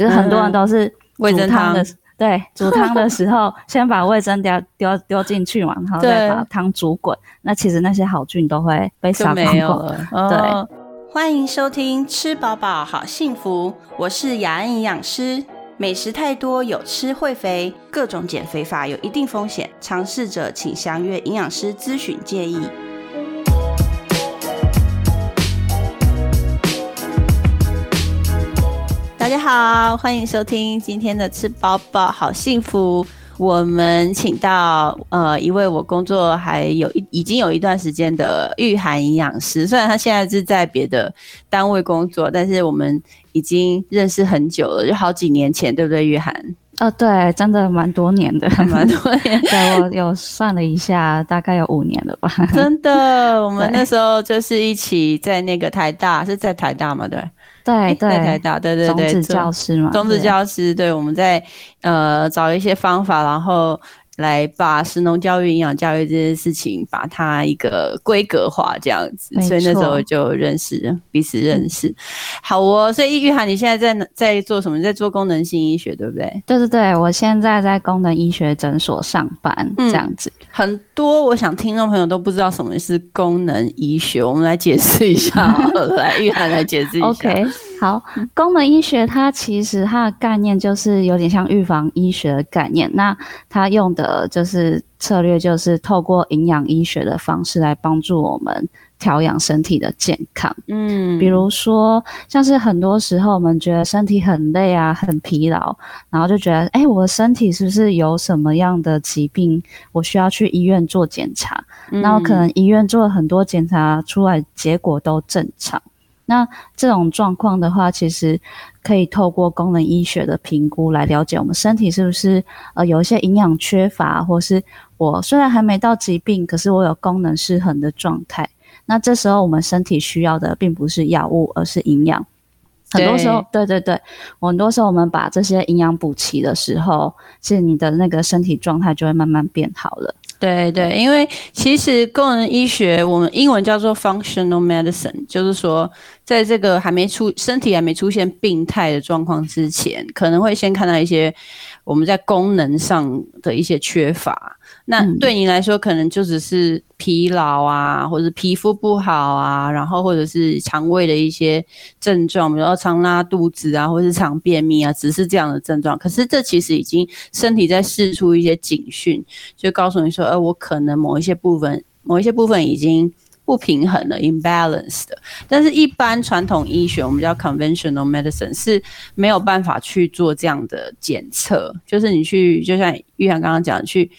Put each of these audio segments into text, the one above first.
就是很多人都是味噌汤的，对，煮汤的时候 先把味噌丢丢丢进去嘛，然后再把汤煮滚，那其实那些好菌都会被杀光光。对，欢迎收听吃饱饱好幸福，我是雅安营养师。美食太多有吃会肥，各种减肥法有一定风险，尝试者请详阅营养师咨询建议。家好，欢迎收听今天的吃饱饱好幸福。我们请到呃一位我工作还有一已经有一段时间的玉涵营养师，虽然他现在是在别的单位工作，但是我们已经认识很久了，就好几年前，对不对？玉涵？哦，对，真的蛮多年的，蛮多年。对我有算了一下，大概有五年了吧。真的，我们 那时候就是一起在那个台大，是在台大嘛？对。对 对，台大，对对对，种子教师嘛，种子教师，对，我们在呃找一些方法，然后。来把食农教育、营养教育这件事情，把它一个规格化这样子，所以那时候就认识彼此认识。好哦，所以玉涵，你现在在在做什么？在做功能性医学，对不对？对对对，我现在在功能医学诊所上班，这样子。很多我想听众朋友都不知道什么是功能医学，我们来解释一下。来，玉涵来解释一下。OK，好，功能医学它其实它的概念就是有点像预防医学的概念，那它用的。就是策略，就是透过营养医学的方式来帮助我们调养身体的健康。嗯，比如说，像是很多时候我们觉得身体很累啊，很疲劳，然后就觉得，哎，我的身体是不是有什么样的疾病？我需要去医院做检查。那我可能医院做了很多检查，出来结果都正常。那这种状况的话，其实可以透过功能医学的评估来了解我们身体是不是呃有一些营养缺乏，或是我虽然还没到疾病，可是我有功能失衡的状态。那这时候我们身体需要的并不是药物，而是营养。很多时候，对对对，很多时候我们把这些营养补齐的时候，其实你的那个身体状态就会慢慢变好了。对对，因为其实功能医学，我们英文叫做 functional medicine，就是说，在这个还没出身体还没出现病态的状况之前，可能会先看到一些我们在功能上的一些缺乏。那对你来说，可能就只是疲劳啊，或者皮肤不好啊，然后或者是肠胃的一些症状，比如说常拉肚子啊，或者是常便秘啊，只是这样的症状。可是这其实已经身体在试出一些警讯，就告诉你说，呃，我可能某一些部分，某一些部分已经不平衡了，imbalance 的。但是，一般传统医学，我们叫 conventional medicine，是没有办法去做这样的检测。就是你去，就像玉涵刚刚讲，去。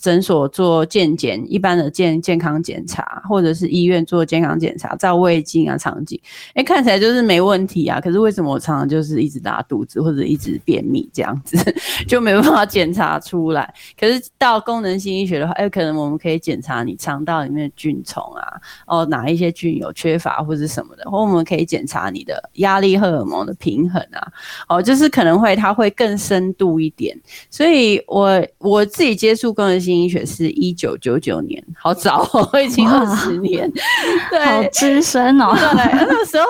诊所做健检，一般的健健康检查，或者是医院做健康检查，照胃镜啊、肠镜，哎，看起来就是没问题啊。可是为什么我常常就是一直拉肚子，或者一直便秘这样子，就没办法检查出来？可是到功能性医学的话，哎，可能我们可以检查你肠道里面的菌虫啊，哦，哪一些菌有缺乏或者什么的，或我们可以检查你的压力荷尔蒙的平衡啊，哦，就是可能会它会更深度一点。所以我我自己接触功能性医学是一九九九年，好早哦，已经二十年，对，好资深哦。对，那时候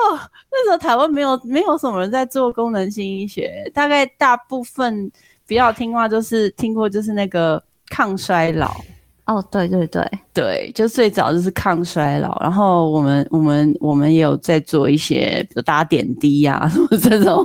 那时候台湾没有没有什么人在做功能性医学，大概大部分比较听话就是听过就是那个抗衰老。哦，对对对对，就最早就是抗衰老，然后我们我们我们也有在做一些，比如打点滴呀，什么这种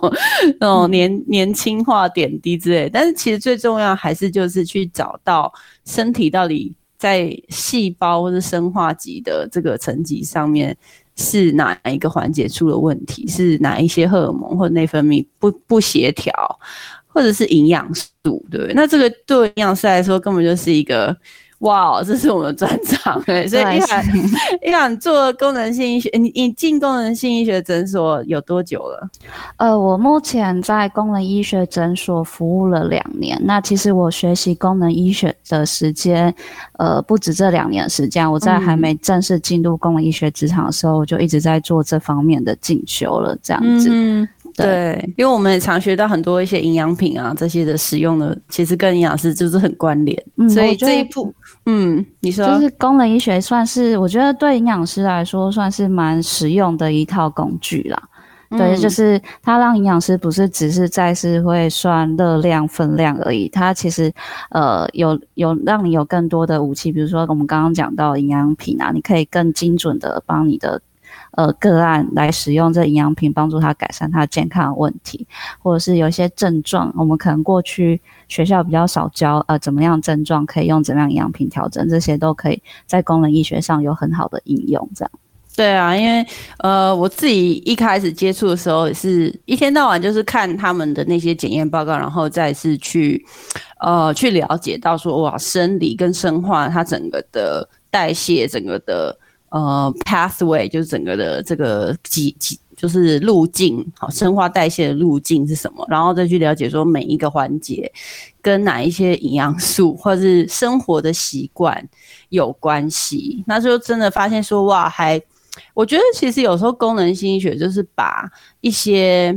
那种年年轻化点滴之类。但是其实最重要还是就是去找到身体到底在细胞或者生化级的这个层级上面是哪一个环节出了问题，是哪一些荷尔蒙或内分泌不不协调，或者是营养素，对？那这个对营养师来说根本就是一个。哇，这是我们的专长哎！所以一涵，一涵做功能性医学，你你进功能性医学诊所有多久了？呃，我目前在功能医学诊所服务了两年。那其实我学习功能医学的时间，呃，不止这两年的时间。我在还没正式进入功能医学职场的时候，我就一直在做这方面的进修了，这样子。对，因为我们也常学到很多一些营养品啊，这些的使用的，其实跟营养师就是很关联。所以这一步，嗯，你说就是功能医学算是，我觉得对营养师来说算是蛮实用的一套工具啦。对，就是它让营养师不是只是在是会算热量分量而已，它其实呃有有让你有更多的武器，比如说我们刚刚讲到营养品啊，你可以更精准的帮你的呃个案来使用这营养品，帮助他改善他健康的问题，或者是有一些症状，我们可能过去学校比较少教呃怎么样症状可以用怎么样营养品调整，这些都可以在功能医学上有很好的应用，这样。对啊，因为呃，我自己一开始接触的时候，也是一天到晚就是看他们的那些检验报告，然后再是去呃去了解到说哇，生理跟生化它整个的代谢，整个的呃 pathway，就是整个的这个几几就是路径，好，生化代谢的路径是什么，然后再去了解说每一个环节跟哪一些营养素或是生活的习惯有关系，那就真的发现说哇，还。我觉得其实有时候功能心理学就是把一些，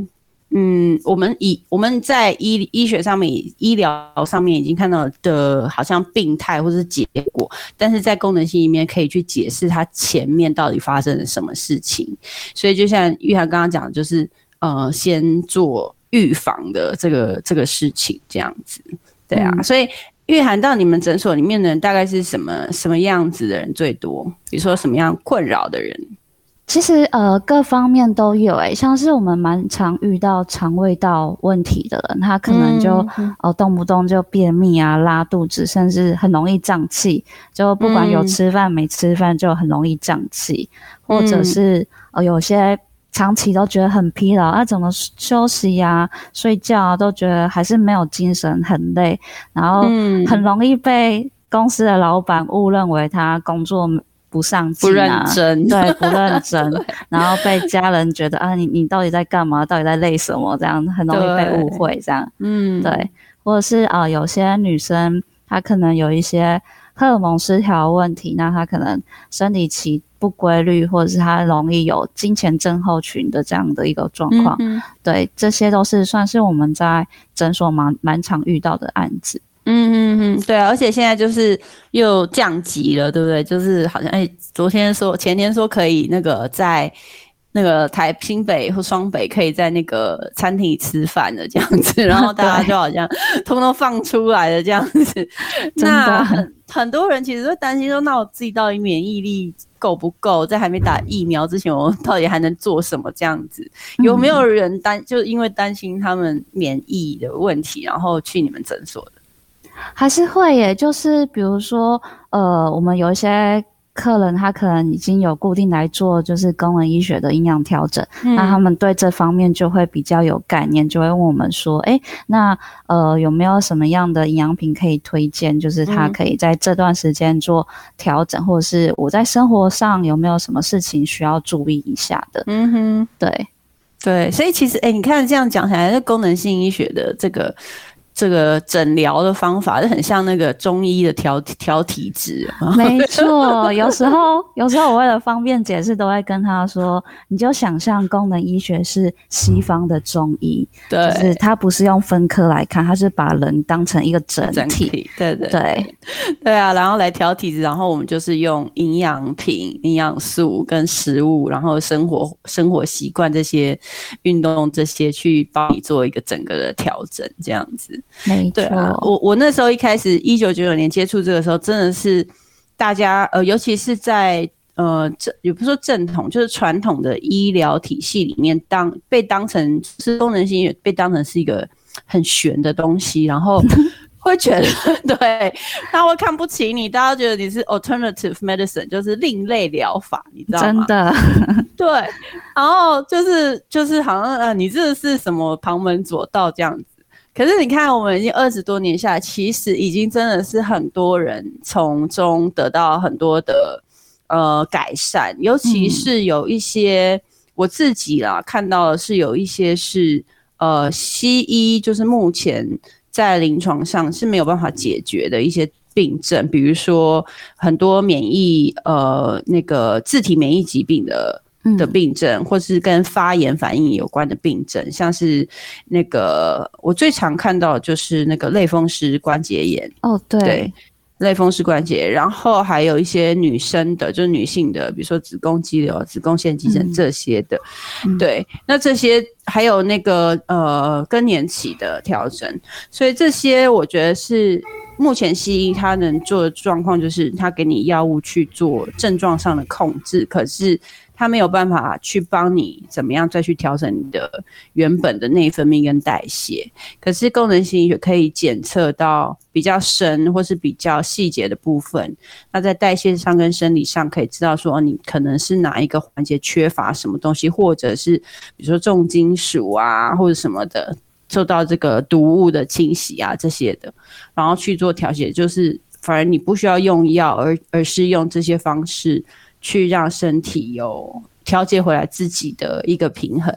嗯，我们以我们在医医学上面、医疗上面已经看到的，好像病态或者是结果，但是在功能性里面可以去解释它前面到底发生了什么事情。所以就像玉涵刚刚讲，就是呃，先做预防的这个这个事情这样子，对啊，所以。玉涵到你们诊所里面的人大概是什么什么样子的人最多？比如说什么样困扰的人？其实呃各方面都有诶，像是我们蛮常遇到肠胃道问题的人，他可能就呃动不动就便秘啊、拉肚子，甚至很容易胀气，就不管有吃饭没吃饭就很容易胀气，或者是呃有些。长期都觉得很疲劳，啊，怎么休息呀、睡觉啊，都觉得还是没有精神，很累，然后很容易被公司的老板误认为他工作不上进、不认真，对，不认真，然后被家人觉得啊，你你到底在干嘛？到底在累什么？这样很容易被误会，这样，嗯，对，或者是啊，有些女生她可能有一些荷尔蒙失调问题，那她可能生理期。不规律，或者是她容易有金钱症候群的这样的一个状况，对，这些都是算是我们在诊所蛮蛮常遇到的案子。嗯嗯嗯，对啊，而且现在就是又降级了，对不对？就是好像哎，昨天说前天说可以那个在。那个台新北或双北可以在那个餐厅里吃饭的这样子，然后大家就好像通通放出来的这样子。那很很多人其实会担心说，那我自己到底免疫力够不够？在还没打疫苗之前，我到底还能做什么？这样子有没有人担就因为担心他们免疫的问题，然后去你们诊所的？还是会耶，就是比如说呃，我们有一些。客人他可能已经有固定来做，就是功能医学的营养调整，那他们对这方面就会比较有概念，就会问我们说，哎，那呃有没有什么样的营养品可以推荐？就是他可以在这段时间做调整，或者是我在生活上有没有什么事情需要注意一下的？嗯哼，对对，所以其实哎，你看这样讲起来，这功能性医学的这个。这个诊疗的方法就很像那个中医的调调体质，没错。有时候，有时候我为了方便解释，都会跟他说：“你就想象功能医学是西方的中医，对，就是它不是用分科来看，它是把人当成一个整体，对对对对啊，然后来调体质，然后我们就是用营养品、营养素跟食物，然后生活生活习惯这些、运动这些，去帮你做一个整个的调整，这样子。”没错，我我那时候一开始一九九九年接触这个时候，真的是大家呃，尤其是在呃正也不是说正统，就是传统的医疗体系里面，当被当成是功能性，被当成是一个很玄的东西，然后会觉得 对，他会看不起你，大家觉得你是 alternative medicine，就是另类疗法，你知道吗？真的，对，然后就是就是好像呃，你这是什么旁门左道这样子。可是你看，我们已经二十多年下来，其实已经真的是很多人从中得到很多的呃改善，尤其是有一些我自己啦看到的是有一些是呃西医就是目前在临床上是没有办法解决的一些病症，比如说很多免疫呃那个自体免疫疾病的。的病症，或是跟发炎反应有关的病症，像是那个我最常看到就是那个类风湿关节炎。哦，对，类风湿关节，然后还有一些女生的，就是女性的，比如说子宫肌瘤、子宫腺肌症这些的。对，那这些还有那个呃更年期的调整，所以这些我觉得是目前西医它能做的状况，就是它给你药物去做症状上的控制，可是。它没有办法去帮你怎么样再去调整你的原本的内分泌跟代谢，可是功能性医学可以检测到比较深或是比较细节的部分。那在代谢上跟生理上可以知道说你可能是哪一个环节缺乏什么东西，或者是比如说重金属啊或者什么的受到这个毒物的侵袭啊这些的，然后去做调节，就是反而你不需要用药，而而是用这些方式。去让身体有调节回来自己的一个平衡，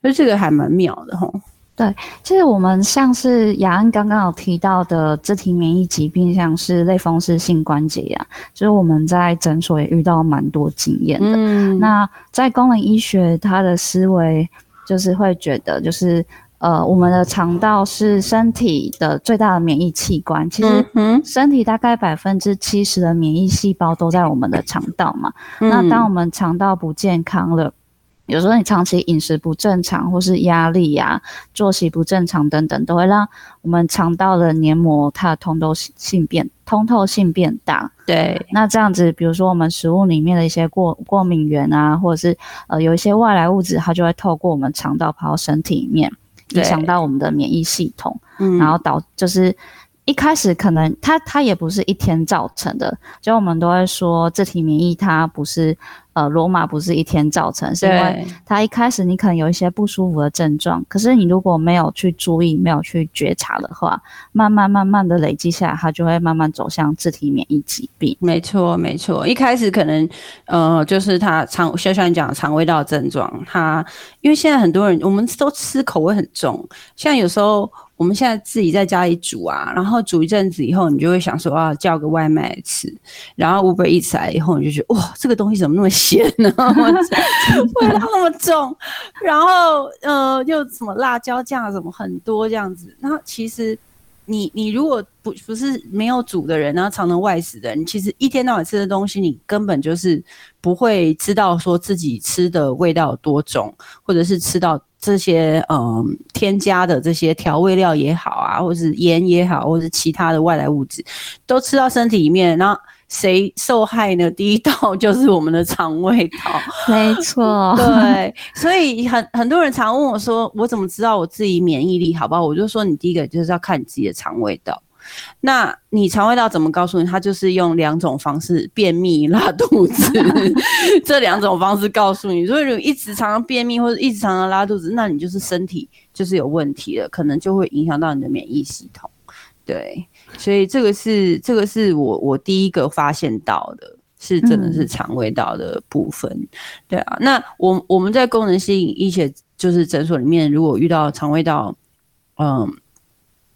所以这个还蛮妙的哈。对，其实我们像是雅安刚刚有提到的肢体免疫疾病，像是类风湿性关节炎，就是我们在诊所也遇到蛮多经验的。那在功能医学，它的思维就是会觉得就是。呃，我们的肠道是身体的最大的免疫器官。其实，身体大概百分之七十的免疫细胞都在我们的肠道嘛。那当我们肠道不健康了，有时候你长期饮食不正常，或是压力呀、作息不正常等等，都会让我们肠道的黏膜它的通透性变通透性变大。对，那这样子，比如说我们食物里面的一些过过敏源啊，或者是呃有一些外来物质，它就会透过我们肠道跑到身体里面。影响到我们的免疫系统，然后导就是一开始可能它它也不是一天造成的，就我们都会说自体免疫它不是。呃，罗马不是一天造成，是因为它一开始你可能有一些不舒服的症状，可是你如果没有去注意、没有去觉察的话，慢慢慢慢的累积下来，它就会慢慢走向自体免疫疾病。没错，没错，一开始可能呃，就是它肠，就像你讲肠胃道症状，它因为现在很多人我们都吃口味很重，像有时候。我们现在自己在家里煮啊，然后煮一阵子以后，你就会想说啊，叫个外卖吃。然后 Uber 一起来以后，你就觉得哇，这个东西怎么那么咸呢？味道那么重，然后呃，又什么辣椒酱什么很多这样子。那其实你你如果不不是没有煮的人，然后常常外食的人，其实一天到晚吃的东西，你根本就是不会知道说自己吃的味道有多重，或者是吃到。这些嗯，添加的这些调味料也好啊，或者是盐也好，或者是其他的外来物质，都吃到身体里面，然后谁受害呢？第一道就是我们的肠胃道，没错，对。所以很很多人常问我说，我怎么知道我自己免疫力好不好？我就说，你第一个就是要看你自己的肠胃道。那你肠胃道怎么告诉你？他就是用两种方式：便秘、拉肚子 这两种方式告诉你。如果一直常常便秘或者一直常常拉肚子，那你就是身体就是有问题了，可能就会影响到你的免疫系统。对，所以这个是这个是我我第一个发现到的，是真的是肠胃道的部分。对啊，那我我们在功能性医学就是诊所里面，如果遇到肠胃道，嗯。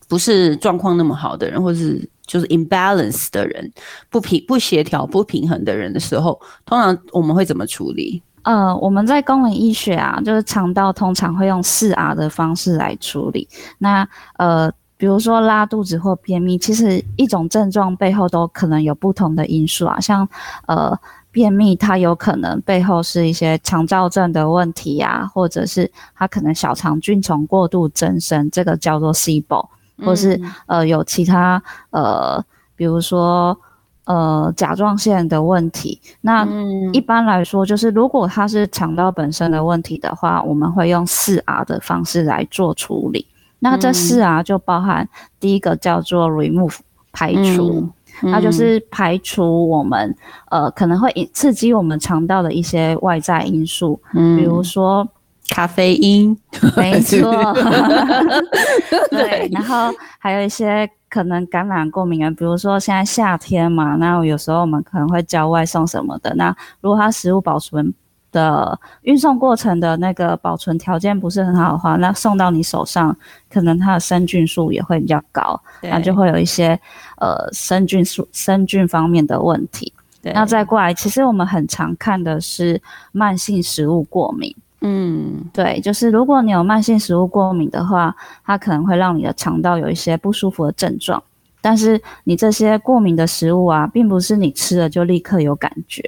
不是状况那么好的人，或是就是 imbalance 的人，不平不协调、不平衡的人的时候，通常我们会怎么处理？呃，我们在功能医学啊，就是肠道通常会用四 R 的方式来处理。那呃，比如说拉肚子或便秘，其实一种症状背后都可能有不同的因素啊，像呃。便秘，它有可能背后是一些肠燥症的问题呀，或者是它可能小肠菌虫过度增生，这个叫做 SIBO，或是呃有其他呃，比如说呃甲状腺的问题。那一般来说，就是如果它是肠道本身的问题的话，我们会用四 R 的方式来做处理。那这四 R 就包含第一个叫做 remove 排除。那就是排除我们呃可能会刺激我们肠道的一些外在因素，比如说咖啡因，没错，对，然后还有一些可能感染过敏源，比如说现在夏天嘛，那有时候我们可能会叫外送什么的，那如果它食物保存。的运送过程的那个保存条件不是很好的话，那送到你手上，可能它的生菌数也会比较高，那就会有一些呃生菌数、生菌方面的问题。那再过来，其实我们很常看的是慢性食物过敏。嗯，对，就是如果你有慢性食物过敏的话，它可能会让你的肠道有一些不舒服的症状。但是你这些过敏的食物啊，并不是你吃了就立刻有感觉，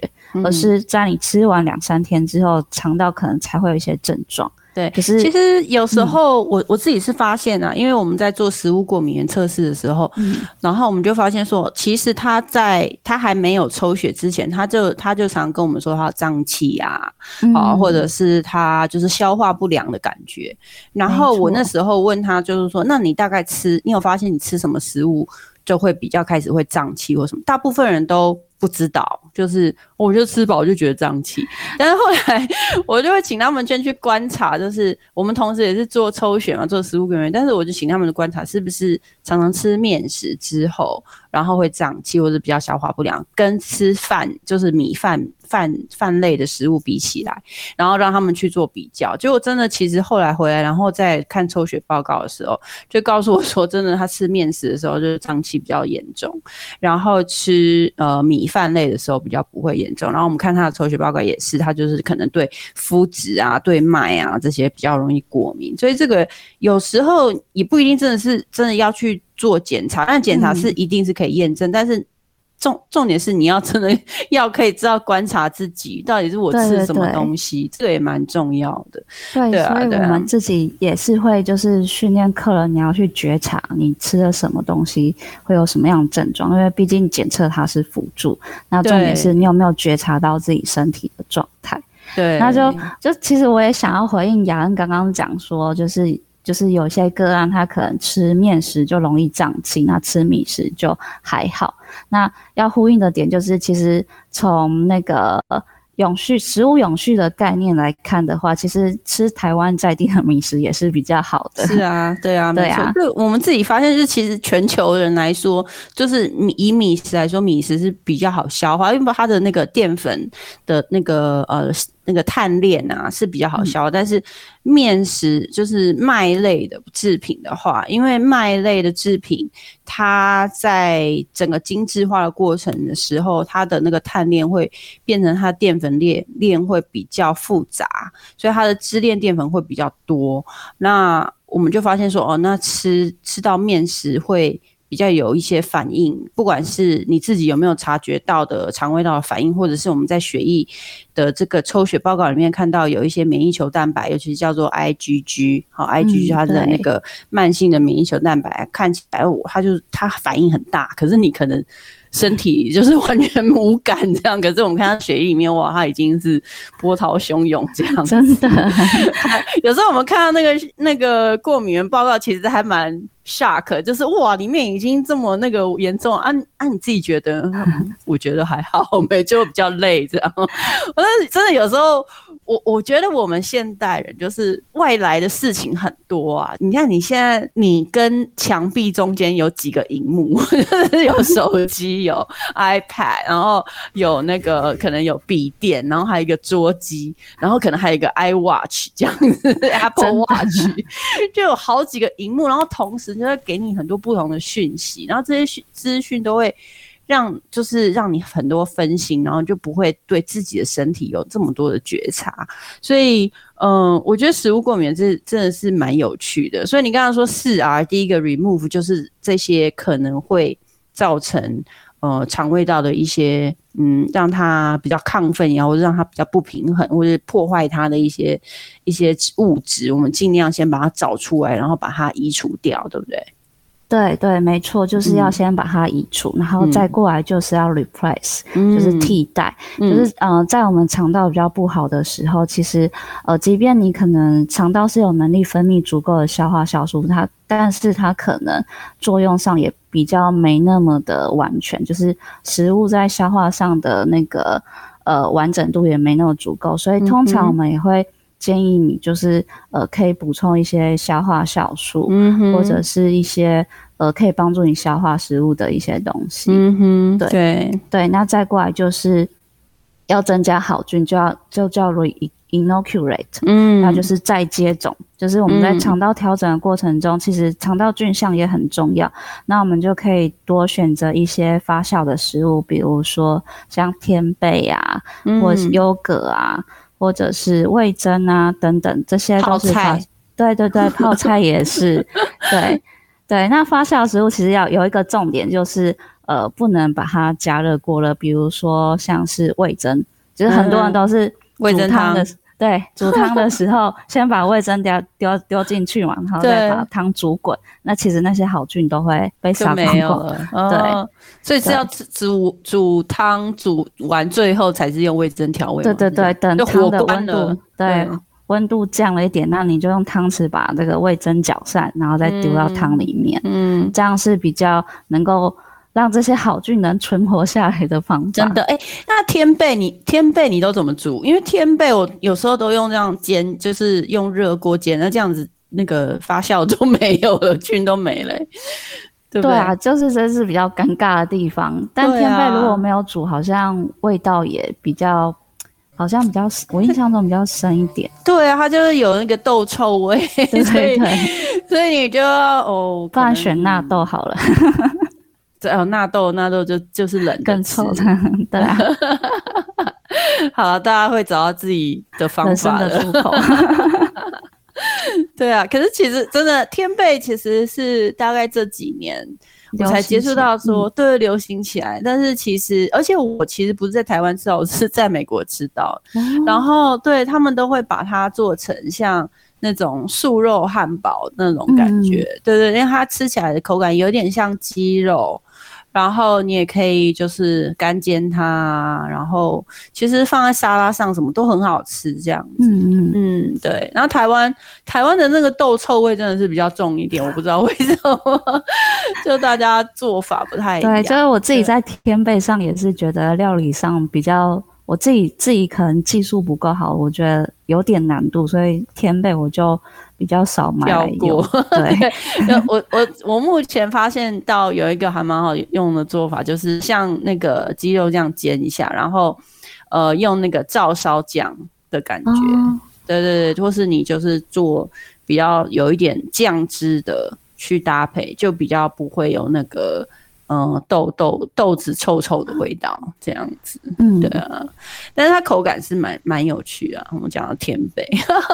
而是在你吃完两三天之后，肠道可能才会有一些症状。对，可是其实有时候我我自己是发现啊，因为我们在做食物过敏原测试的时候，然后我们就发现说，其实他在他还没有抽血之前，他就他就常跟我们说他胀气啊，啊，或者是他就是消化不良的感觉。然后我那时候问他，就是说，那你大概吃，你有发现你吃什么食物就会比较开始会胀气或什么？大部分人都。不知道，就是我就吃饱就觉得胀气，但是后来 我就会请他们先去观察，就是我们同时也是做抽血嘛，做食物根源，但是我就请他们的观察是不是常常吃面食之后，然后会胀气或者比较消化不良，跟吃饭就是米饭。饭饭类的食物比起来，然后让他们去做比较，结果真的其实后来回来，然后再看抽血报告的时候，就告诉我说，真的他吃面食的时候就是胀气比较严重，然后吃呃米饭类的时候比较不会严重。然后我们看他的抽血报告也是，他就是可能对麸质啊、对麦啊这些比较容易过敏，所以这个有时候也不一定真的是真的要去做检查，但检查是一定是可以验证，但是。重重点是你要真的 要可以知道观察自己到底是我吃什么东西，这个也蛮重要的。对，所以我们自己也是会就是训练客人，你要去觉察你吃了什么东西会有什么样的症状，因为毕竟检测它是辅助，那重点是你有没有觉察到自己身体的状态。对，那就就其实我也想要回应雅恩刚刚讲说，就是。就是有些个案，他可能吃面食就容易胀气，那吃米食就还好。那要呼应的点就是，其实从那个永续食物永续的概念来看的话，其实吃台湾在地的米食也是比较好的。是啊，对啊，对啊。就我们自己发现，就是其实全球人来说，就是米以米食来说，米食是比较好消化，因为它的那个淀粉的那个呃。那个碳链啊是比较好消，但是面食就是麦类的制品的话，因为麦类的制品，它在整个精致化的过程的时候，它的那个碳链会变成它淀粉链链会比较复杂，所以它的支链淀粉会比较多。那我们就发现说，哦，那吃吃到面食会。比较有一些反应，不管是你自己有没有察觉到的肠胃道的反应，或者是我们在血液的这个抽血报告里面看到有一些免疫球蛋白，尤其是叫做 IgG，好，IgG 它的那个慢性的免疫球蛋白，看起来我它就是它反应很大，可是你可能。身体就是完全无感这样，可是我们看到血液里面，哇，它已经是波涛汹涌这样。真的，有时候我们看到那个那个过敏原报告，其实还蛮 shock，就是哇，里面已经这么那个严重。啊啊你自己觉得，我觉得还好，没就比较累这样。我真的有时候。我我觉得我们现代人就是外来的事情很多啊！你看你现在，你跟墙壁中间有几个荧幕？有手机，有 iPad，然后有那个可能有笔电，然后还有一个桌机，然后可能还有一个 iWatch 这样子，Apple Watch，就有好几个荧幕，然后同时就会给你很多不同的讯息，然后这些讯资讯都会。让就是让你很多分心，然后就不会对自己的身体有这么多的觉察。所以，嗯，我觉得食物过敏这真的是蛮有趣的。所以你刚刚说四 R，第一个 remove 就是这些可能会造成呃肠胃道的一些嗯，让它比较亢奋，然后让它比较不平衡，或者破坏它的一些一些物质，我们尽量先把它找出来，然后把它移除掉，对不对？对对，没错，就是要先把它移除，然后再过来就是要 replace，就是替代，就是呃，在我们肠道比较不好的时候，其实呃，即便你可能肠道是有能力分泌足够的消化酵素，它，但是它可能作用上也比较没那么的完全，就是食物在消化上的那个呃完整度也没那么足够，所以通常我们也会。建议你就是呃，可以补充一些消化酵素，或者是一些呃，可以帮助你消化食物的一些东西。嗯哼，对对对。那再过来就是要增加好菌，就要就叫 re-inoculate，嗯，那就是再接种。就是我们在肠道调整的过程中，其实肠道菌相也很重要。那我们就可以多选择一些发酵的食物，比如说像天贝啊，或者是优格啊。或者是味增啊等等，这些都是菜。对对对，泡菜也是。对，对，那发酵食物其实要有一个重点，就是呃，不能把它加热过了。比如说像是味增，就是很多人都是味增汤的，对，煮汤的时候先把味增丢丢丢进去嘛，然后再把汤煮滚。那其实那些好菌都会被杀光光了。对，所以是要煮煮汤煮完最后才是用味增调味。对对对，等汤的温度对。温度降了一点，那你就用汤匙把这个味增搅散，然后再丢到汤里面。嗯，这样是比较能够让这些好菌能存活下来的方法。真的，哎，那天贝你天贝你都怎么煮？因为天贝我有时候都用这样煎，就是用热锅煎，那这样子那个发酵都没有了，菌都没了，对对啊，就是这是比较尴尬的地方。但天贝如果没有煮，好像味道也比较。好像比较，我印象中比较深一点。对啊，它就是有那个豆臭味，对对对，所以你就要哦，不然选纳豆好了。对哦，纳豆纳豆就就是冷更臭的，对啊。好了，大家会找到自己的方法的出口。对啊，可是其实真的天贝其实是大概这几年。我才接触到说对流行起来，但是其实，而且我其实不是在台湾吃到，我是在美国吃到。然后对他们都会把它做成像那种素肉汉堡那种感觉，对对，因为它吃起来的口感有点像鸡肉。然后你也可以就是干煎它，然后其实放在沙拉上什么都很好吃，这样子。嗯嗯嗯，对。然后台湾台湾的那个豆臭味真的是比较重一点，我不知道为什么，就大家做法不太一样。对，就是我自己在天贝上也是觉得料理上比较。我自己自己可能技术不够好，我觉得有点难度，所以天贝我就比较少买。过，对，我我我目前发现到有一个还蛮好用的做法，就是像那个鸡肉这样煎一下，然后呃用那个照烧酱的感觉，对对对，或是你就是做比较有一点酱汁的去搭配，就比较不会有那个。嗯，豆豆豆子臭臭的味道，这样子，嗯，对啊，但是它口感是蛮蛮有趣啊。我们讲到天贝，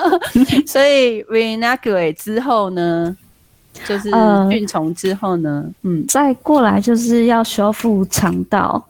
所以 vinaigrette 之后呢，就是菌虫之后呢，嗯，再过来就是要修复肠道，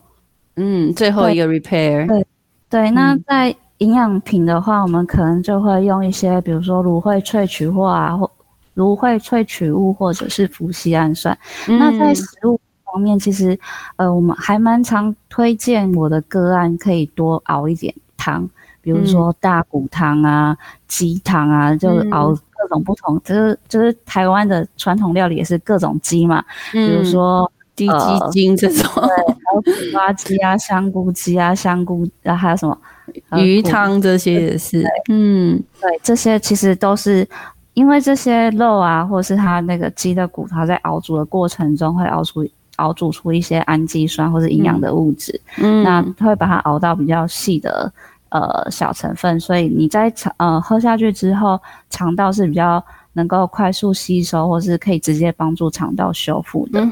嗯，最后一个 repair，对对。那在营养品的话，我们可能就会用一些，比如说芦荟萃取物啊，或芦荟萃取物，或者是氟西氨酸。那在食物方面其实，呃，我们还蛮常推荐我的个案可以多熬一点汤，比如说大骨汤啊、鸡汤啊，就熬各种不同，就是就是台湾的传统料理也是各种鸡嘛，比如说低鸡精这种，对，还有苦瓜鸡啊、香菇鸡啊、香菇，然后还有什么鱼汤这些也是，嗯，对，这些其实都是因为这些肉啊，或者是它那个鸡的骨头在熬煮的过程中会熬出。熬煮出一些氨基酸或者营养的物质，嗯，那会把它熬到比较细的呃小成分，所以你在肠呃喝下去之后，肠道是比较能够快速吸收，或是可以直接帮助肠道修复的。嗯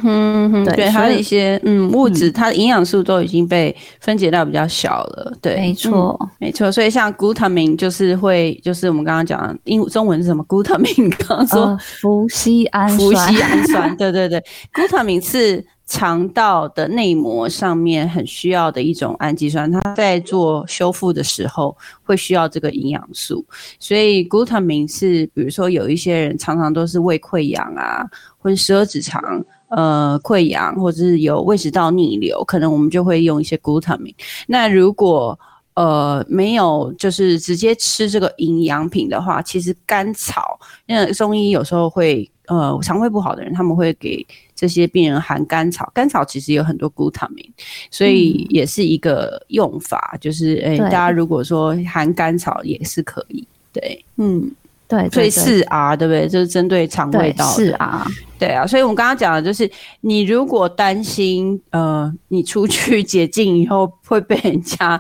哼，对，它的一些嗯物质，它的营养素都已经被分解到比较小了。对，没错，没错。所以像 glutamine 就是会，就是我们刚刚讲英中文是什么 glutamine？刚刚说 氟西氨氟西氨酸，对对对，glutamine 是。肠道的内膜上面很需要的一种氨基酸，它在做修复的时候会需要这个营养素，所以 glutamine 是，比如说有一些人常常都是胃溃疡啊，或者十二指肠呃溃疡，或者是有胃食道逆流，可能我们就会用一些 glutamine。那如果呃没有就是直接吃这个营养品的话，其实甘草，因为中医有时候会呃肠胃不好的人，他们会给。这些病人含甘草，甘草其实有很多谷糖明，所以也是一个用法。就是诶，大家如果说含甘草也是可以。对，嗯，对，所以四 R 对不对？就是针对肠胃道四 R。对啊，所以我们刚刚讲的就是，你如果担心呃，你出去 解禁以后会被人家。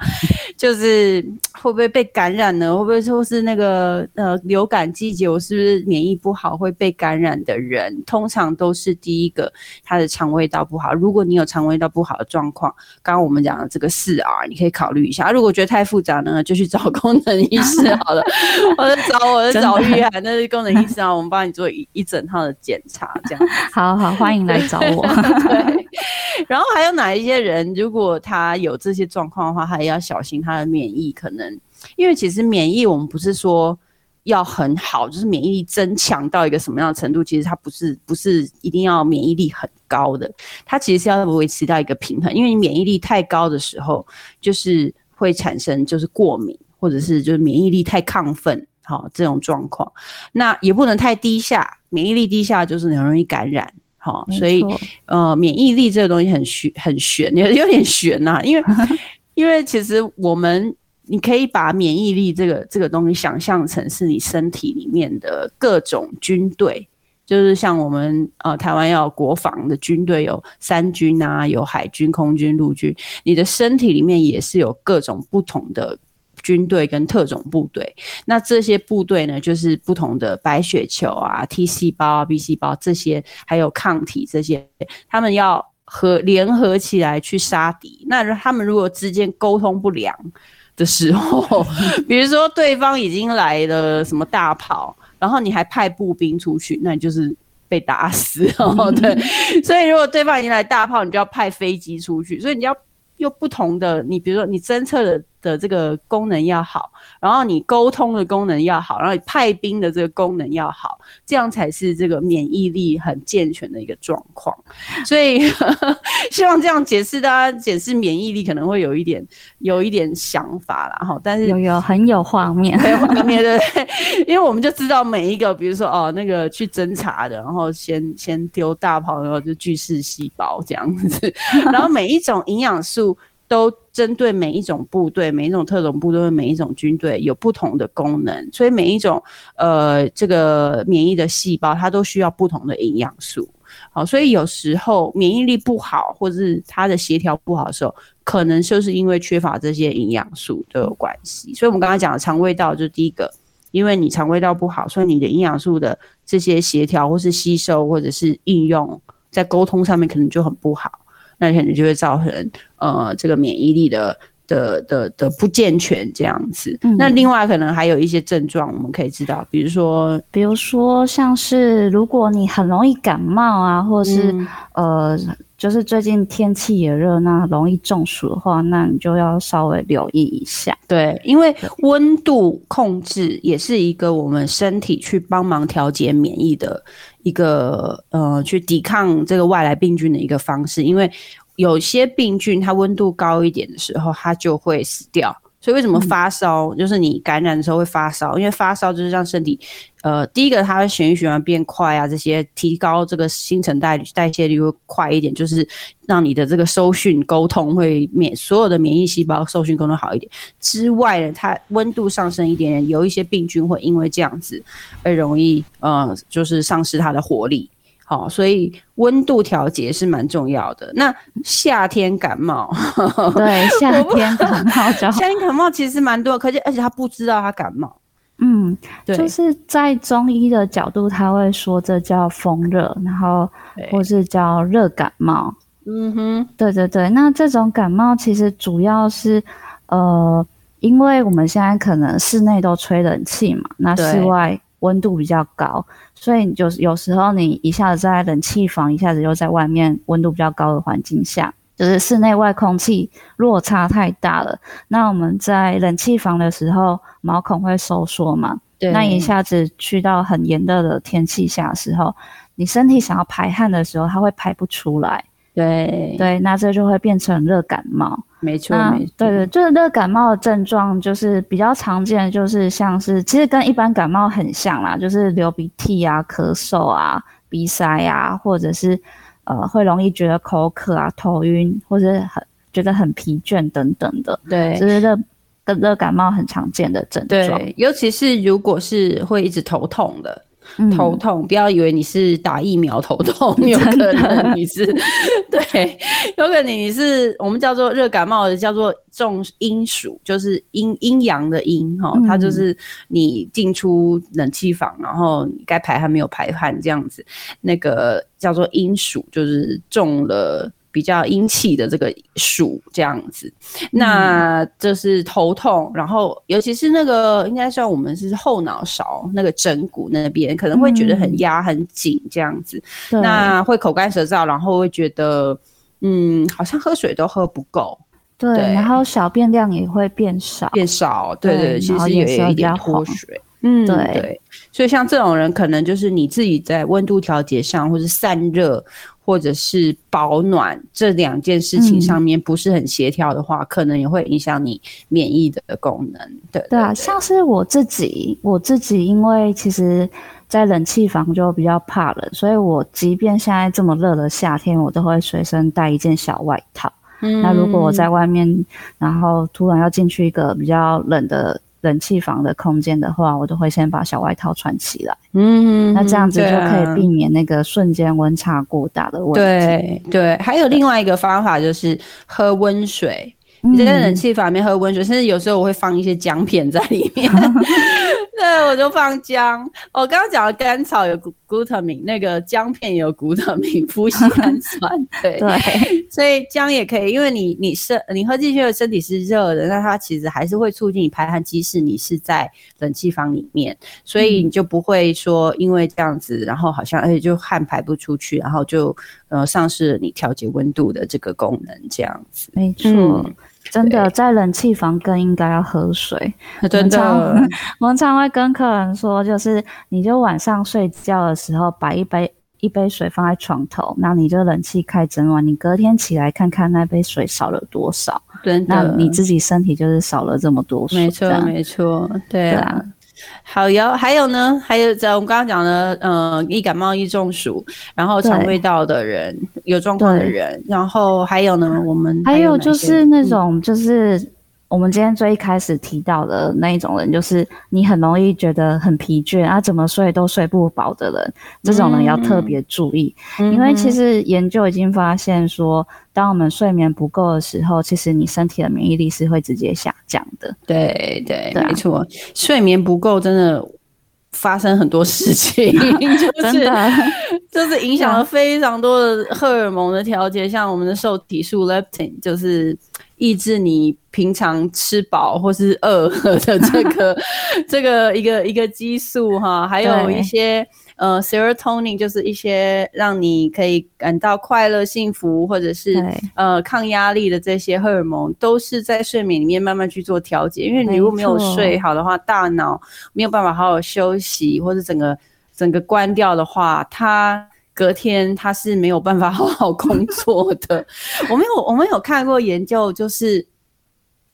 就是会不会被感染呢？会不会说是那个呃流感季节，我是不是免疫不好会被感染的人？通常都是第一个他的肠胃道不好。如果你有肠胃道不好的状况，刚刚我们讲的这个四 R，你可以考虑一下。如果觉得太复杂呢，就去找 功能医师好了，或者找我的找玉涵，那是功能医生啊，我们帮你做一一整套的检查，这样。好好，欢迎来找我。对，然后还有哪一些人，如果他有这些状况的话，他也要小心他的免疫可能，因为其实免疫我们不是说。要很好，就是免疫力增强到一个什么样的程度？其实它不是不是一定要免疫力很高的，它其实是要维持到一个平衡。因为你免疫力太高的时候，就是会产生就是过敏，或者是就是免疫力太亢奋，好这种状况。那也不能太低下，免疫力低下就是很容易感染，好，所以呃免疫力这个东西很玄很玄，有有点玄呐，因为 因为其实我们。你可以把免疫力这个这个东西想象成是你身体里面的各种军队，就是像我们呃台湾要国防的军队有三军啊，有海军、空军、陆军，你的身体里面也是有各种不同的军队跟特种部队。那这些部队呢，就是不同的白血球啊、T 细胞啊、B 细胞这些，还有抗体这些，他们要合联合起来去杀敌。那他们如果之间沟通不良，的时候，比如说对方已经来了什么大炮，然后你还派步兵出去，那你就是被打死哦。对，所以如果对方已经来大炮，你就要派飞机出去，所以你要用不同的，你比如说你侦测的。的这个功能要好，然后你沟通的功能要好，然后派兵的这个功能要好，这样才是这个免疫力很健全的一个状况。所以 希望这样解释，大家解释免疫力可能会有一点有一点想法啦。哈。但是有有很有画面，很有画面对，因为我们就知道每一个，比如说哦那个去侦查的，然后先先丢大炮，然后就巨噬细胞这样子，然后每一种营养素。都针对每一种部队、每一种特种部队、每一种军队有不同的功能，所以每一种呃这个免疫的细胞，它都需要不同的营养素。好，所以有时候免疫力不好，或者是它的协调不好的时候，可能就是因为缺乏这些营养素都有关系。所以我们刚刚讲的肠胃道，就是第一个，因为你肠胃道不好，所以你的营养素的这些协调或是吸收或者是应用，在沟通上面可能就很不好。那可能就会造成呃这个免疫力的的的的不健全这样子。那另外可能还有一些症状，我们可以知道，比如说，比如说像是如果你很容易感冒啊，或者是呃，就是最近天气也热，那容易中暑的话，那你就要稍微留意一下。对，因为温度控制也是一个我们身体去帮忙调节免疫的。一个呃，去抵抗这个外来病菌的一个方式，因为有些病菌它温度高一点的时候，它就会死掉。所以为什么发烧？就是你感染的时候会发烧，因为发烧就是让身体，呃，第一个它的血液循环变快啊，这些提高这个新陈代代谢率会快一点，就是让你的这个收讯沟通会免所有的免疫细胞收讯沟通好一点。之外呢，它温度上升一点点，有一些病菌会因为这样子而容易，呃，就是丧失它的活力。好，所以温度调节是蛮重要的。那夏天感冒，对，夏天感冒，夏天感冒其实蛮多，可是而且他不知道他感冒。嗯，对，就是在中医的角度，他会说这叫风热，然后或是叫热感冒。嗯哼，对对对。那这种感冒其实主要是呃，因为我们现在可能室内都吹冷气嘛，那室外。温度比较高，所以就是有时候你一下子在冷气房，一下子又在外面温度比较高的环境下，就是室内外空气落差太大了。那我们在冷气房的时候，毛孔会收缩嘛？对。那一下子去到很炎热的天气下的时候，你身体想要排汗的时候，它会排不出来。对对，那这就会变成热感冒。没错，没错，对对，就是热感冒的症状，就是比较常见，就是像是其实跟一般感冒很像啦，就是流鼻涕啊、咳嗽啊、鼻塞啊，或者是呃会容易觉得口渴啊、头晕，或者很觉得很疲倦等等的。对，就是热跟热感冒很常见的症状。对，尤其是如果是会一直头痛的。头痛，不要以为你是打疫苗头痛，有可能你是 对，有可能你是我们叫做热感冒的，叫做重阴暑，就是阴阴阳的阴哈，它就是你进出冷气房，然后该排汗没有排汗这样子，那个叫做阴暑，就是中了比较阴气的这个暑这样子。那这是头痛，然后尤其是那个应该算我们是后脑勺那个枕骨那边，可能会觉得很压很紧这样子。那会口干舌燥，然后会觉得嗯，好像喝水都喝不够。对，然后小便量也会变少，变少。对对，其实也有一点脱水。嗯，对对。所以像这种人，可能就是你自己在温度调节上，或者散热，或者是保暖这两件事情上面不是很协调的话，可能也会影响你免疫的功能。对对啊，像是我自己，我自己因为其实，在冷气房就比较怕冷，所以我即便现在这么热的夏天，我都会随身带一件小外套。嗯那如果我在外面，然后突然要进去一个比较冷的冷气房的空间的话，我都会先把小外套穿起来。嗯，那这样子就可以避免那个瞬间温差过大的问题。对对，还有另外一个方法就是喝温水。你在冷气房里面喝温水，甚至有时候我会放一些姜片在里面。对，我就放姜。我刚刚讲的甘草有谷谷特敏，那个姜片有谷特敏，氟西氨酸。对对，所以姜也可以，因为你你身你喝进去的身体是热的，那它其实还是会促进你排汗，即使你是在冷气房里面，所以你就不会说因为这样子，然后好像而且就汗排不出去，然后就呃丧失了你调节温度的这个功能，这样子。没错。真的，在冷气房更应该要喝水。真的，我们常会跟客人说，就是你就晚上睡觉的时候，把一杯一杯水放在床头，那你就冷气开整晚，你隔天起来看看那杯水少了多少。真的，那你自己身体就是少了这么多水。没错，没错，对啊。好哟还有呢？还有在我们刚刚讲的，呃，易感冒、易中暑，然后肠胃道的人有状况的人，然后还有呢，我们还有就是那种就是。我们今天最一开始提到的那一种人，就是你很容易觉得很疲倦啊，怎么睡都睡不饱的人，这种人要特别注意，因为其实研究已经发现说，当我们睡眠不够的时候，其实你身体的免疫力是会直接下降的。对对，没错，睡眠不够真的发生很多事情，就是就是影响了非常多的荷尔蒙的调节，像我们的受体素 leptin 就是。抑制你平常吃饱或是饿的这个 这个一个一个激素哈，还有一些呃 serotonin，就是一些让你可以感到快乐、幸福或者是呃抗压力的这些荷尔蒙，都是在睡眠里面慢慢去做调节。因为你如果没有睡好的话，大脑没有办法好好休息，或者整个整个关掉的话，它。隔天他是没有办法好好工作的。我们有我们有看过研究，就是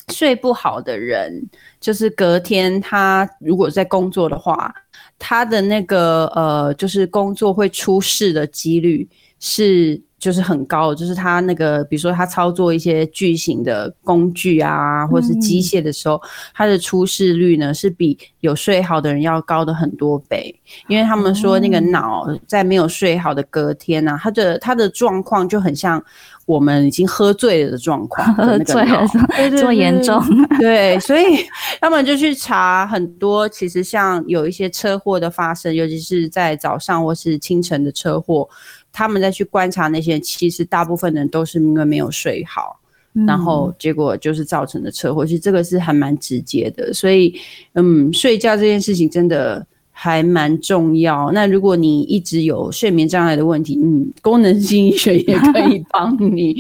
睡不好的人，就是隔天他如果在工作的话，他的那个呃，就是工作会出事的几率是。就是很高，就是他那个，比如说他操作一些巨型的工具啊，或者是机械的时候，他的出事率呢是比有睡好的人要高的很多倍。因为他们说那个脑在没有睡好的隔天呢，他的他的状况就很像我们已经喝醉了的状况，喝醉了这么严重。对，所以他们就去查很多，其实像有一些车祸的发生，尤其是在早上或是清晨的车祸。他们再去观察那些，其实大部分人都是因为没有睡好，然后结果就是造成的车祸。其实这个是还蛮直接的，所以，嗯，睡觉这件事情真的。还蛮重要。那如果你一直有睡眠障碍的问题，嗯，功能性医学也可以 帮你。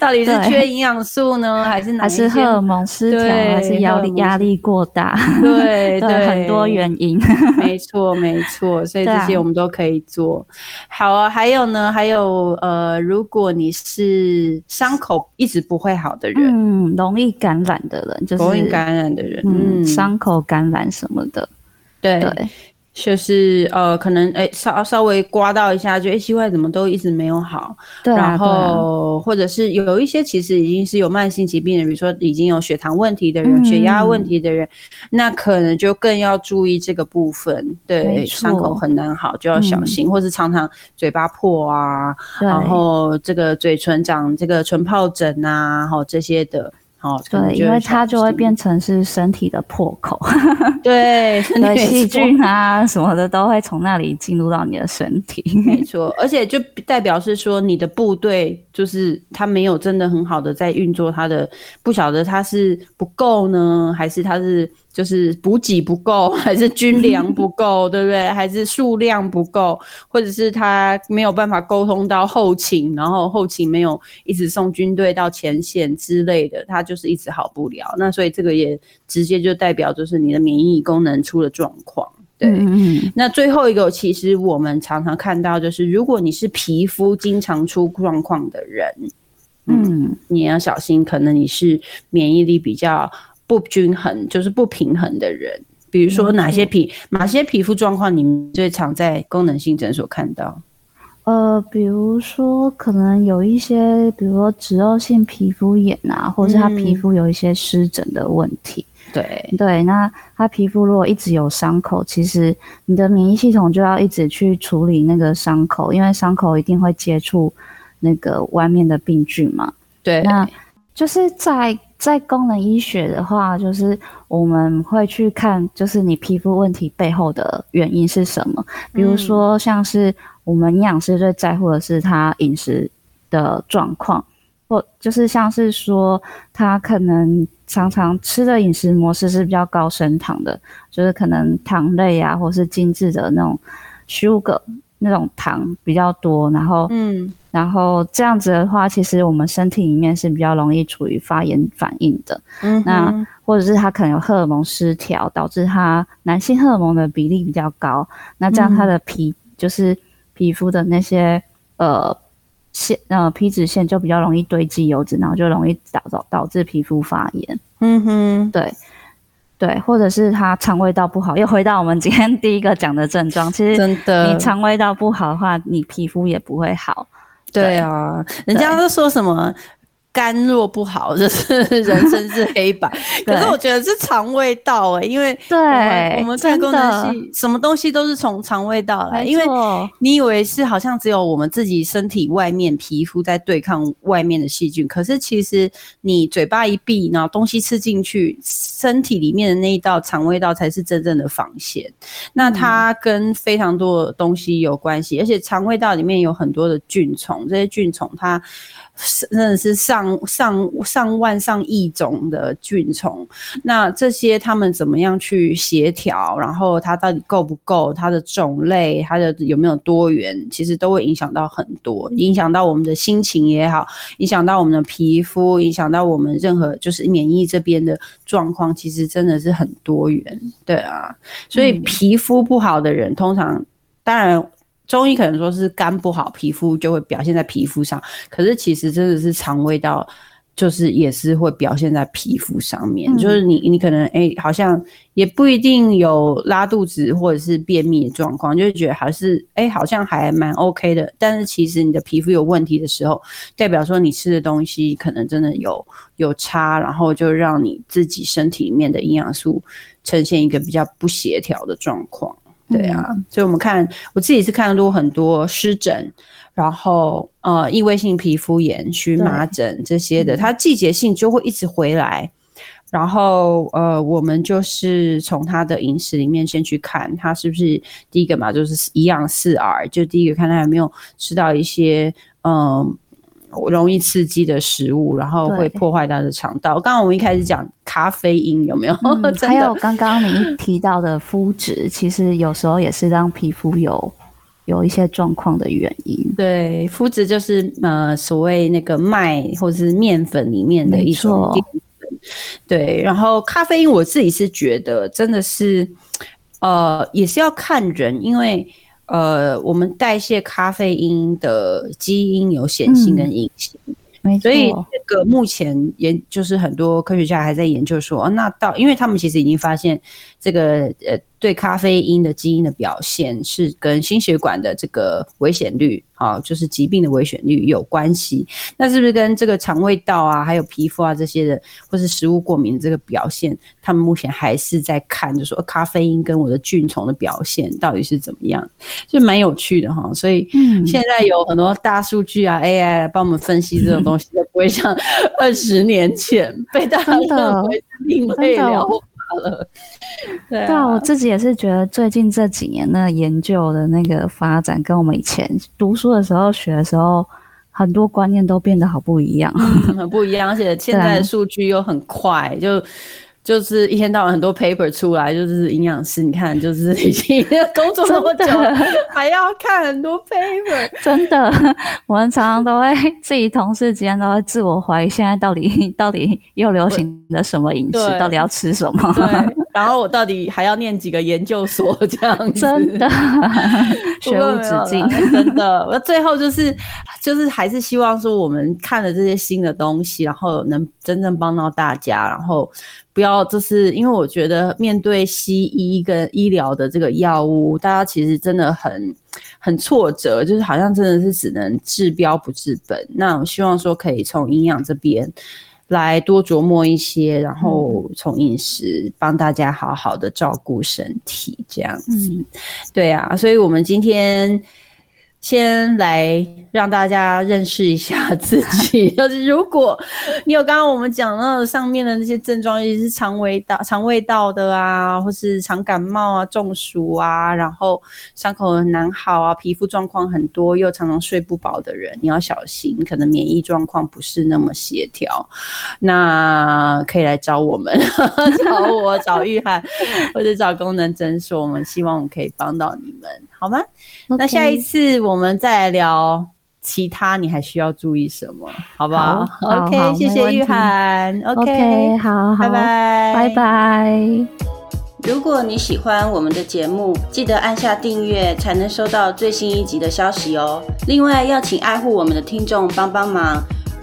到底是缺营养素呢，还是还是荷尔蒙失调，还是压力压力过大？对对，很多原因。没 错没错，所以这些我们都可以做。好啊，还有呢，还有呃，如果你是伤口一直不会好的人，嗯，容易感染的人，就是容易感染的人，嗯，伤口感染什么的，对。就是呃，可能哎，稍稍微刮到一下，就哎，奇怪，怎么都一直没有好。对然后或者是有一些其实已经是有慢性疾病的，比如说已经有血糖问题的人、血压问题的人，那可能就更要注意这个部分。对，伤口很难好，就要小心，或是常常嘴巴破啊，然后这个嘴唇长这个唇疱疹啊，好这些的。哦，对，因为它就会变成是身体的破口，对，细菌啊什么的都会从那里进入到你的身体，没错，而且就代表是说你的部队就是它没有真的很好的在运作它的，不晓得它是不够呢，还是它是。就是补给不够，还是军粮不够，对不对？还是数量不够，或者是他没有办法沟通到后勤，然后后勤没有一直送军队到前线之类的，他就是一直好不了。那所以这个也直接就代表就是你的免疫功能出了状况。对，那最后一个，其实我们常常看到就是，如果你是皮肤经常出状况的人，嗯，你要小心，可能你是免疫力比较。不均衡就是不平衡的人，比如说哪些皮哪些皮肤状况，你们最常在功能性诊所看到？呃，比如说可能有一些，比如说脂漏性皮肤炎啊，或者是他皮肤有一些湿疹的问题。对对，那他皮肤如果一直有伤口，其实你的免疫系统就要一直去处理那个伤口，因为伤口一定会接触那个外面的病菌嘛。对，那就是在。在功能医学的话，就是我们会去看，就是你皮肤问题背后的原因是什么。比如说，像是我们营养师最在乎的是他饮食的状况，或就是像是说他可能常常吃的饮食模式是比较高升糖的，就是可能糖类啊，或是精致的那种 sugar 那种糖比较多，然后嗯。然后这样子的话，其实我们身体里面是比较容易处于发炎反应的。嗯，那或者是他可能有荷尔蒙失调，导致他男性荷尔蒙的比例比较高。那这样他的皮就是皮肤的那些呃线呃皮脂腺就比较容易堆积油脂，然后就容易导导导致皮肤发炎。嗯哼，对对，或者是他肠胃道不好，又回到我们今天第一个讲的症状。其实真的，你肠胃道不好的话，你皮肤也不会好。对啊，人家都说什么？肝若不好，就是人生是黑白。可是我觉得是肠胃道哎，因为对，我们在功能系，什么东西都是从肠胃道来。因为你以为是好像只有我们自己身体外面皮肤在对抗外面的细菌，可是其实你嘴巴一闭，然后东西吃进去，身体里面的那一道肠胃道才是真正的防线。那它跟非常多的东西有关系，而且肠胃道里面有很多的菌虫，这些菌虫它。真的是上上上万上亿种的菌虫，那这些他们怎么样去协调？然后它到底够不够？它的种类，它的有没有多元？其实都会影响到很多，影响到我们的心情也好，影响到我们的皮肤，影响到我们任何就是免疫这边的状况，其实真的是很多元。对啊，所以皮肤不好的人，通常当然。中医可能说是肝不好，皮肤就会表现在皮肤上。可是其实真的是肠胃道，就是也是会表现在皮肤上面。就是你你可能哎，好像也不一定有拉肚子或者是便秘的状况，就是觉得还是哎，好像还蛮 OK 的。但是其实你的皮肤有问题的时候，代表说你吃的东西可能真的有有差，然后就让你自己身体里面的营养素呈现一个比较不协调的状况。对啊，所以我们看我自己是看到很多湿疹，然后呃异位性皮肤炎、荨麻疹这些的，它季节性就会一直回来。然后呃，我们就是从他的饮食里面先去看他是不是第一个嘛，就是一样四 R，就第一个看他有没有吃到一些嗯。容易刺激的食物，然后会破坏它的肠道。刚刚我们一开始讲咖啡因有没有？还有刚刚你提到的肤质，其实有时候也是让皮肤有有一些状况的原因。对，肤质就是呃所谓那个麦或者是面粉里面的一种淀粉。对，然后咖啡因我自己是觉得真的是呃也是要看人，因为。呃，我们代谢咖啡因的基因有显性跟隐性，所以这个目前研就是很多科学家还在研究说，那到因为他们其实已经发现这个呃。对咖啡因的基因的表现是跟心血管的这个危险率啊，就是疾病的危险率有关系。那是不是跟这个肠胃道啊，还有皮肤啊这些的，或是食物过敏这个表现，他们目前还是在看，就说咖啡因跟我的菌虫的表现到底是怎么样，就蛮有趣的哈。所以现在有很多大数据啊，AI 来帮我们分析这种东西的不会像二十年前被大家认为另类疗法了。对啊，我自己也是觉得最近这几年的研究的那个发展，跟我们以前读书的时候学的时候，很多观念都变得好不一样，很不一样，而且现 在的数据又很快，就。就是一天到晚很多 paper 出来，就是营养师，你看，就是已经工作那么久，还要看很多 paper，真的，我们常常都会自己同事之间都会自我怀疑，现在到底 到底又流行的什么饮食，到底要吃什么？然后我到底还要念几个研究所这样子？真的，学无止境，真的。我最后就是就是还是希望说，我们看了这些新的东西，然后能真正帮到大家，然后。不要，就是因为我觉得面对西医跟医疗的这个药物，大家其实真的很很挫折，就是好像真的是只能治标不治本。那我希望说可以从营养这边来多琢磨一些，然后从饮食帮大家好好的照顾身体，这样子。对啊，所以我们今天。先来让大家认识一下 自己，就是如果你有刚刚我们讲到上面的那些症状，也是肠胃道、肠胃道的啊，或是常感冒啊、中暑啊，然后伤口很难好啊，皮肤状况很多，又常常睡不饱的人，你要小心，可能免疫状况不是那么协调，那可以来找我们，找我，找玉涵，或者找功能诊所，我们希望我们可以帮到你们。好吗？那下一次我们再来聊其他，你还需要注意什么？好不好？OK，谢谢玉涵。OK，好，拜拜，拜拜。如果你喜欢我们的节目，记得按下订阅，才能收到最新一集的消息哦。另外，要请爱护我们的听众帮帮忙。